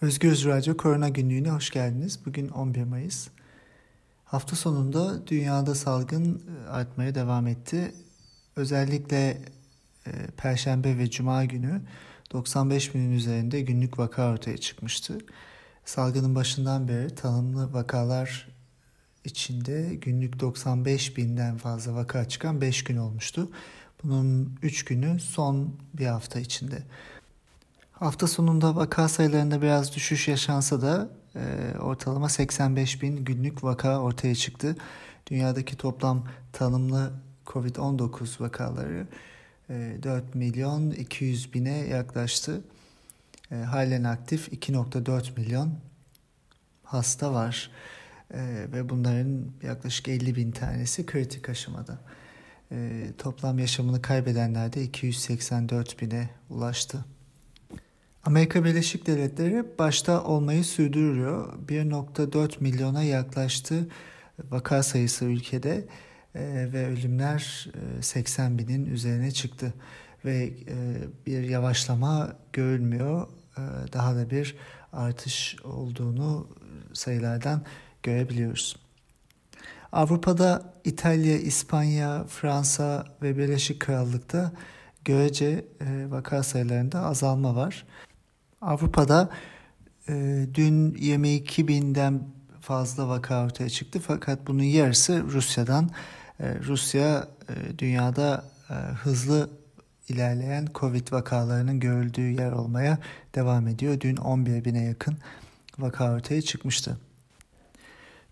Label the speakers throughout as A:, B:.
A: Özgürüz Radyo Korona Günlüğü'ne hoş geldiniz. Bugün 11 Mayıs. Hafta sonunda dünyada salgın e, artmaya devam etti. Özellikle e, Perşembe ve Cuma günü 95 binin üzerinde günlük vaka ortaya çıkmıştı. Salgının başından beri tanımlı vakalar içinde günlük 95 binden fazla vaka çıkan 5 gün olmuştu. Bunun 3 günü son bir hafta içinde. Hafta sonunda vaka sayılarında biraz düşüş yaşansa da e, ortalama 85 bin günlük vaka ortaya çıktı. Dünyadaki toplam tanımlı COVID-19 vakaları e, 4 milyon 200 bine yaklaştı. E, halen aktif 2.4 milyon hasta var e, ve bunların yaklaşık 50 bin tanesi kritik aşamada. E, toplam yaşamını kaybedenler de 284 bine ulaştı. Amerika Birleşik Devletleri başta olmayı sürdürüyor. 1.4 milyona yaklaştı vaka sayısı ülkede e, ve ölümler e, 80 binin üzerine çıktı. Ve e, bir yavaşlama görülmüyor. E, daha da bir artış olduğunu sayılardan görebiliyoruz. Avrupa'da İtalya, İspanya, Fransa ve Birleşik Krallık'ta görece e, vaka sayılarında azalma var. Avrupa'da e, dün 22 binden fazla vaka ortaya çıktı fakat bunun yarısı Rusya'dan. E, Rusya e, dünyada e, hızlı ilerleyen Covid vakalarının görüldüğü yer olmaya devam ediyor. Dün 11 bine yakın vaka ortaya çıkmıştı.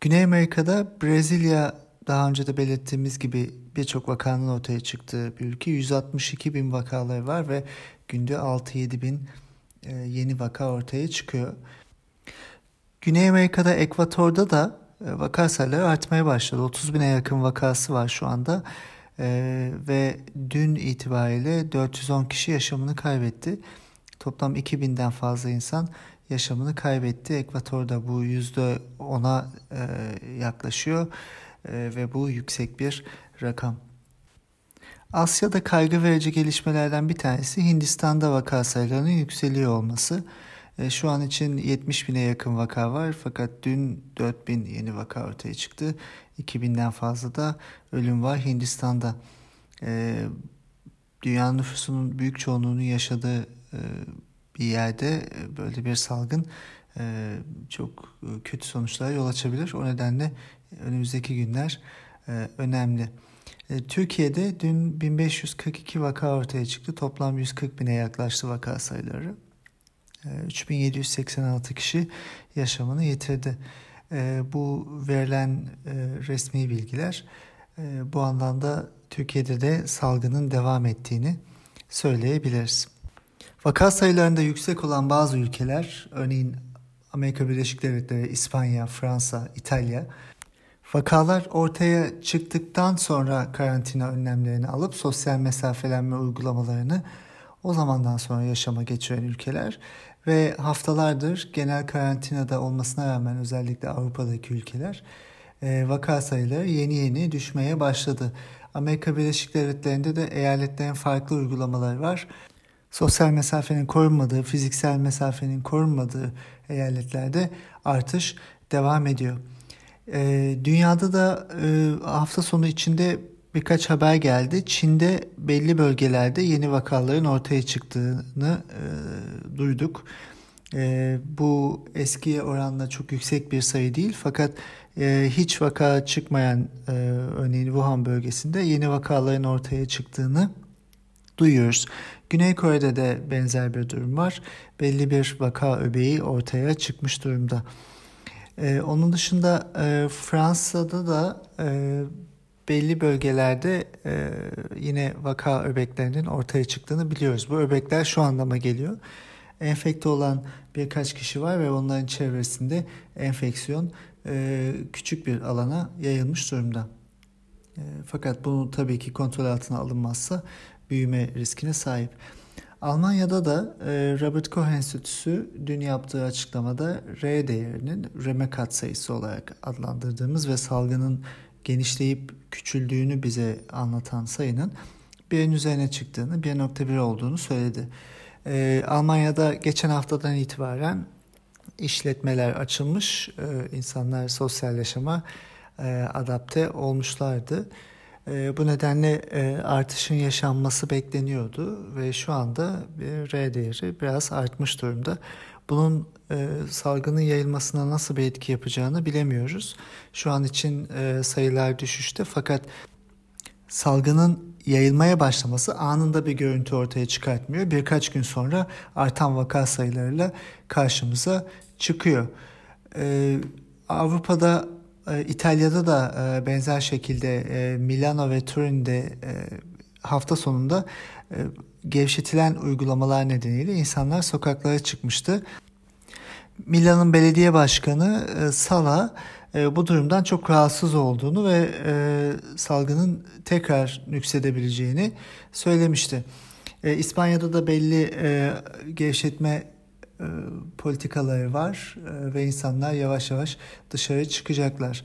A: Güney Amerika'da Brezilya daha önce de belirttiğimiz gibi birçok vakanın ortaya çıktığı bir ülke. 162 bin vakaları var ve günde 6-7 bin yeni vaka ortaya çıkıyor. Güney Amerika'da Ekvator'da da e, vaka sayıları artmaya başladı. 30 bine yakın vakası var şu anda ee, ve dün itibariyle 410 kişi yaşamını kaybetti. Toplam 2000'den fazla insan yaşamını kaybetti. Ekvator'da bu %10'a e, yaklaşıyor e, ve bu yüksek bir rakam. Asya'da kaygı verici gelişmelerden bir tanesi Hindistan'da vaka sayılarının yükseliyor olması. E, şu an için 70 bine yakın vaka var fakat dün 4 bin yeni vaka ortaya çıktı. 2000'den fazla da ölüm var Hindistan'da. E, dünyanın nüfusunun büyük çoğunluğunu yaşadığı e, bir yerde böyle bir salgın çok kötü sonuçlara yol açabilir. O nedenle önümüzdeki günler önemli. E, Türkiye'de dün 1542 vaka ortaya çıktı. Toplam 140 bine yaklaştı vaka sayıları. 3786 e, kişi yaşamını yitirdi. E, bu verilen resmi bilgiler bu anlamda Türkiye'de de salgının devam ettiğini söyleyebiliriz. Vaka sayılarında yüksek olan bazı ülkeler, örneğin Amerika Birleşik Devletleri, İspanya, Fransa, İtalya Vakalar ortaya çıktıktan sonra karantina önlemlerini alıp sosyal mesafelenme uygulamalarını o zamandan sonra yaşama geçiren ülkeler ve haftalardır genel karantinada olmasına rağmen özellikle Avrupa'daki ülkeler e, vaka sayıları yeni yeni düşmeye başladı. Amerika Birleşik Devletleri'nde de eyaletlerin farklı uygulamaları var. Sosyal mesafenin korunmadığı, fiziksel mesafenin korunmadığı eyaletlerde artış devam ediyor. E, dünyada da e, hafta sonu içinde birkaç haber geldi. Çin'de belli bölgelerde yeni vakaların ortaya çıktığını e, duyduk. E, bu eskiye oranla çok yüksek bir sayı değil fakat e, hiç vaka çıkmayan e, örneğin Wuhan bölgesinde yeni vakaların ortaya çıktığını duyuyoruz. Güney Kore'de de benzer bir durum var. Belli bir vaka öbeği ortaya çıkmış durumda. Ee, onun dışında e, Fransa'da da e, belli bölgelerde e, yine vaka öbeklerinin ortaya çıktığını biliyoruz. Bu öbekler şu anlama geliyor. Enfekte olan birkaç kişi var ve onların çevresinde enfeksiyon e, küçük bir alana yayılmış durumda. E, fakat bunu tabii ki kontrol altına alınmazsa büyüme riskine sahip. Almanya'da da e, Robert Koch Enstitüsü dün yaptığı açıklamada R değerinin reme katsayısı olarak adlandırdığımız ve salgının genişleyip küçüldüğünü bize anlatan sayının birin üzerine çıktığını, 1.1 olduğunu söyledi. E, Almanya'da geçen haftadan itibaren işletmeler açılmış, insanlar sosyal yaşama adapte olmuşlardı. Bu nedenle artışın yaşanması bekleniyordu ve şu anda R değeri biraz artmış durumda. Bunun salgının yayılmasına nasıl bir etki yapacağını bilemiyoruz. Şu an için sayılar düşüşte fakat salgının yayılmaya başlaması anında bir görüntü ortaya çıkartmıyor. Birkaç gün sonra artan vaka sayılarıyla karşımıza çıkıyor. Ee, Avrupa'da, e, İtalya'da da e, benzer şekilde e, Milano ve Turin'de e, hafta sonunda e, gevşetilen uygulamalar nedeniyle insanlar sokaklara çıkmıştı. Milan'ın belediye başkanı e, Sala e, bu durumdan çok rahatsız olduğunu ve e, salgının tekrar nüksedebileceğini söylemişti. E, İspanya'da da belli e, gevşetme e, politikaları var e, ve insanlar yavaş yavaş dışarı çıkacaklar.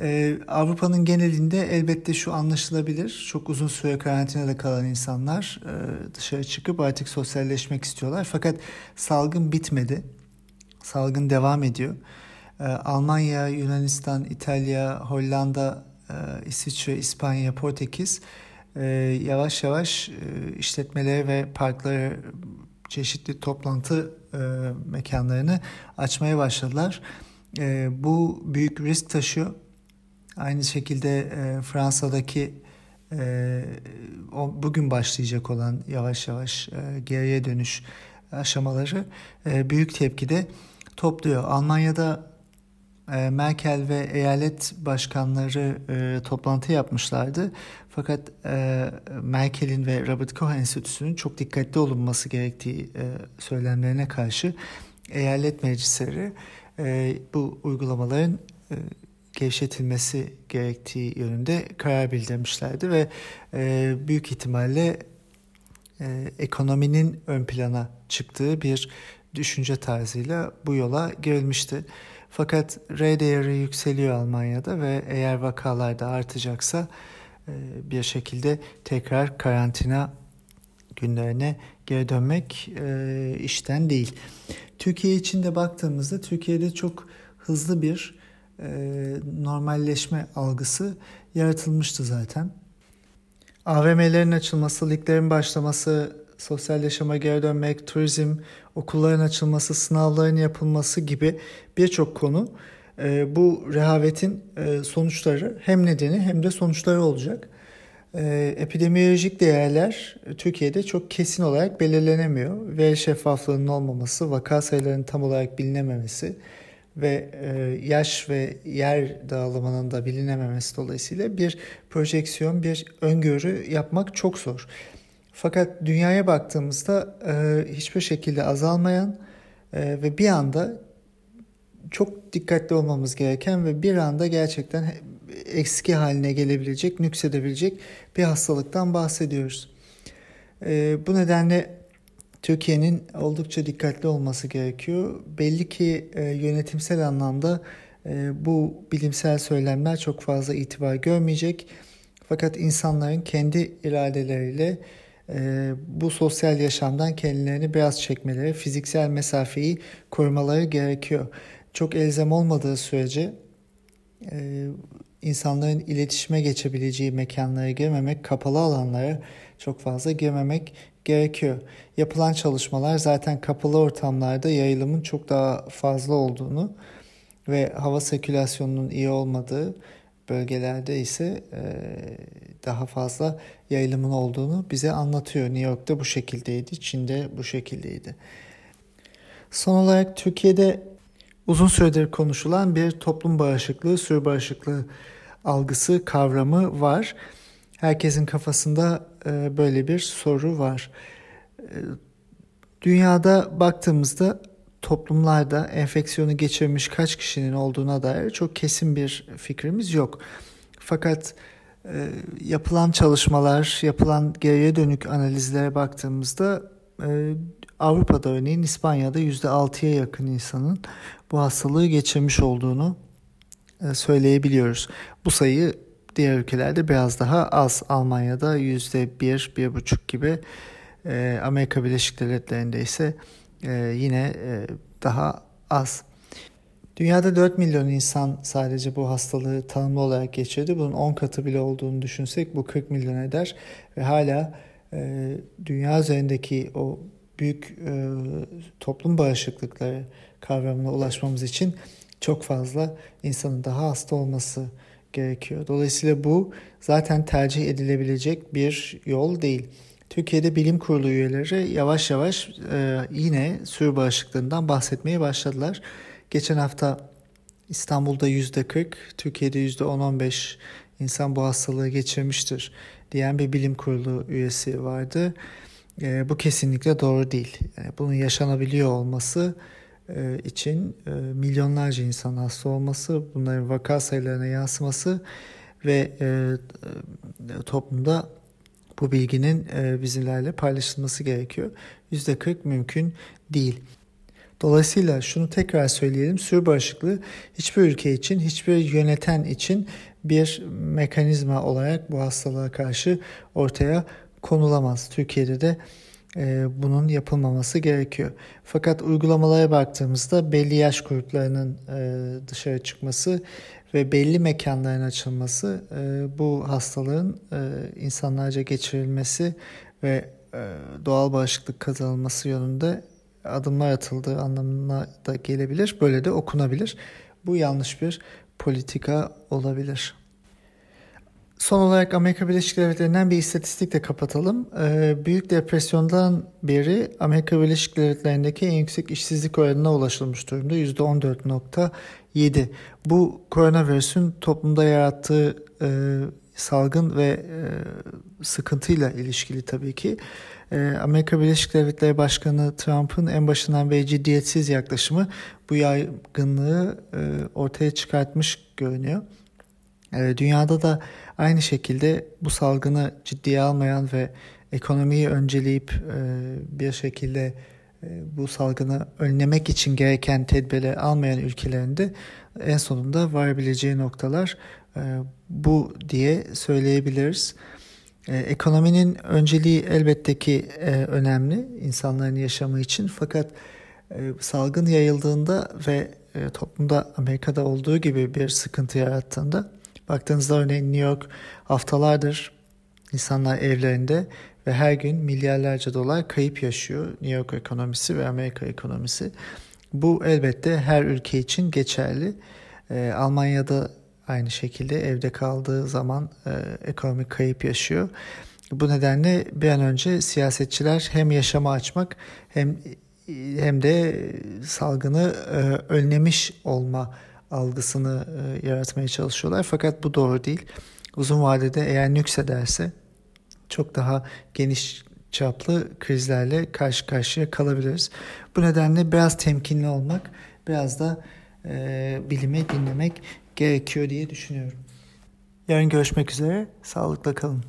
A: Ee, Avrupa'nın genelinde elbette şu anlaşılabilir. Çok uzun süre karantinada kalan insanlar e, dışarı çıkıp artık sosyalleşmek istiyorlar. Fakat salgın bitmedi. Salgın devam ediyor. Almanya, Yunanistan, İtalya, Hollanda, e, İsviçre, İspanya, Portekiz e, yavaş yavaş e, işletmeleri ve parkları çeşitli toplantı mekanlarını açmaya başladılar. Bu büyük risk taşıyor. Aynı şekilde Fransa'daki bugün başlayacak olan yavaş yavaş geriye dönüş aşamaları büyük tepkide topluyor. Almanya'da e, Merkel ve eyalet başkanları e, toplantı yapmışlardı. Fakat e, Merkel'in ve Robert Koch Enstitüsü'nün çok dikkatli olunması gerektiği e, söylemlerine karşı eyalet meclisleri e, bu uygulamaların e, gevşetilmesi gerektiği yönünde karar bildirmişlerdi ve e, büyük ihtimalle e, ekonominin ön plana çıktığı bir düşünce tarzıyla bu yola girilmişti. Fakat R değeri yükseliyor Almanya'da ve eğer vakalar da artacaksa e, bir şekilde tekrar karantina günlerine geri dönmek e, işten değil. Türkiye için de baktığımızda Türkiye'de çok hızlı bir e, normalleşme algısı yaratılmıştı zaten. AVM'lerin açılması, liglerin başlaması, sosyal yaşama geri dönmek, turizm, okulların açılması, sınavların yapılması gibi birçok konu e, bu rehavetin e, sonuçları hem nedeni hem de sonuçları olacak. E, epidemiyolojik değerler Türkiye'de çok kesin olarak belirlenemiyor. Veri şeffaflığının olmaması, vaka sayılarının tam olarak bilinememesi ve e, yaş ve yer dağılımının da bilinememesi dolayısıyla bir projeksiyon, bir öngörü yapmak çok zor. Fakat dünyaya baktığımızda e, hiçbir şekilde azalmayan e, ve bir anda çok dikkatli olmamız gereken ve bir anda gerçekten eski haline gelebilecek, nüksedebilecek bir hastalıktan bahsediyoruz. E, bu nedenle Türkiye'nin oldukça dikkatli olması gerekiyor. Belli ki e, yönetimsel anlamda e, bu bilimsel söylemler çok fazla itibar görmeyecek. Fakat insanların kendi iradeleriyle e, bu sosyal yaşamdan kendilerini biraz çekmeleri, fiziksel mesafeyi korumaları gerekiyor. Çok elzem olmadığı sürece e, insanların iletişime geçebileceği mekanlara girmemek, kapalı alanlara çok fazla girmemek gerekiyor. Yapılan çalışmalar zaten kapalı ortamlarda yayılımın çok daha fazla olduğunu ve hava sirkülasyonunun iyi olmadığı bölgelerde ise e, daha fazla yayılımın olduğunu bize anlatıyor. New York'ta bu şekildeydi, Çin'de bu şekildeydi. Son olarak Türkiye'de uzun süredir konuşulan bir toplum bağışıklığı, sürü bağışıklığı algısı, kavramı var. Herkesin kafasında e, böyle bir soru var. E, dünyada baktığımızda toplumlarda enfeksiyonu geçirmiş kaç kişinin olduğuna dair çok kesin bir fikrimiz yok. Fakat e, yapılan çalışmalar, yapılan geriye dönük analizlere baktığımızda e, Avrupa'da örneğin İspanya'da %6'ya yakın insanın bu hastalığı geçirmiş olduğunu e, söyleyebiliyoruz. Bu sayı diğer ülkelerde biraz daha az. Almanya'da %1, 1,5 gibi. E, Amerika Birleşik Devletleri'nde ise yine e, daha az. Dünyada 4 milyon insan sadece bu hastalığı tanımlı olarak geçirdi. Bunun 10 katı bile olduğunu düşünsek bu 40 milyon eder. Ve hala e, dünya üzerindeki o büyük e, toplum bağışıklıkları kavramına ulaşmamız için çok fazla insanın daha hasta olması gerekiyor. Dolayısıyla bu zaten tercih edilebilecek bir yol değil. Türkiye'de bilim kurulu üyeleri yavaş yavaş e, yine sürü bağışıklığından bahsetmeye başladılar. Geçen hafta İstanbul'da yüzde 40, Türkiye'de yüzde 10-15 insan bu hastalığı geçirmiştir diyen bir bilim kurulu üyesi vardı. E, bu kesinlikle doğru değil. Yani bunun yaşanabiliyor olması e, için e, milyonlarca insan hasta olması, bunların vaka sayılarına yansıması ve e, e, toplumda bu bilginin e, bizlerle paylaşılması gerekiyor. %40 mümkün değil. Dolayısıyla şunu tekrar söyleyelim. Sürü bağışıklığı hiçbir ülke için, hiçbir yöneten için bir mekanizma olarak bu hastalığa karşı ortaya konulamaz. Türkiye'de de bunun yapılmaması gerekiyor. Fakat uygulamalara baktığımızda belli yaş gruplarının e, dışarı çıkması ve belli mekanların açılması e, bu hastalığın e, insanlarca geçirilmesi ve e, doğal bağışıklık kazanılması yönünde adımlar atıldığı anlamına da gelebilir. Böyle de okunabilir. Bu yanlış bir politika olabilir. Son olarak Amerika Birleşik Devletleri'nden bir istatistikle kapatalım. Ee, Büyük depresyondan beri Amerika Birleşik Devletleri'ndeki en yüksek işsizlik oranına ulaşılmış durumda. %14.7. Bu koronavirüsün toplumda yarattığı e, salgın ve e, sıkıntıyla ilişkili tabii ki. E, Amerika Birleşik Devletleri Başkanı Trump'ın en başından beri ciddiyetsiz yaklaşımı bu yaygınlığı e, ortaya çıkartmış görünüyor. E, dünyada da aynı şekilde bu salgını ciddiye almayan ve ekonomiyi önceleyip e, bir şekilde e, bu salgını önlemek için gereken tedbirleri almayan ülkelerinde en sonunda varabileceği noktalar e, bu diye söyleyebiliriz. Ekonominin önceliği elbette ki önemli insanların yaşamı için fakat salgın yayıldığında ve toplumda Amerika'da olduğu gibi bir sıkıntı yarattığında baktığınızda örneğin New York haftalardır insanlar evlerinde ve her gün milyarlarca dolar kayıp yaşıyor New York ekonomisi ve Amerika ekonomisi. Bu elbette her ülke için geçerli. E, Almanya'da aynı şekilde evde kaldığı zaman e, ekonomik kayıp yaşıyor. Bu nedenle bir an önce siyasetçiler hem yaşama açmak hem hem de salgını e, önlemiş olma algısını e, yaratmaya çalışıyorlar. Fakat bu doğru değil. Uzun vadede eğer nüksederse çok daha geniş çaplı krizlerle karşı karşıya kalabiliriz. Bu nedenle biraz temkinli olmak, biraz da e, bilime dinlemek gerekiyor diye düşünüyorum. Yarın görüşmek üzere. Sağlıkla kalın.